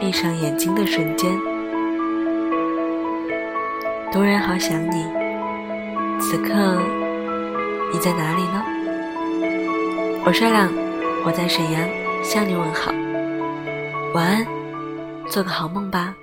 闭上眼睛的瞬间。突然好想你，此刻你在哪里呢？我善良，我在沈阳向你问好，晚安。做个好梦吧。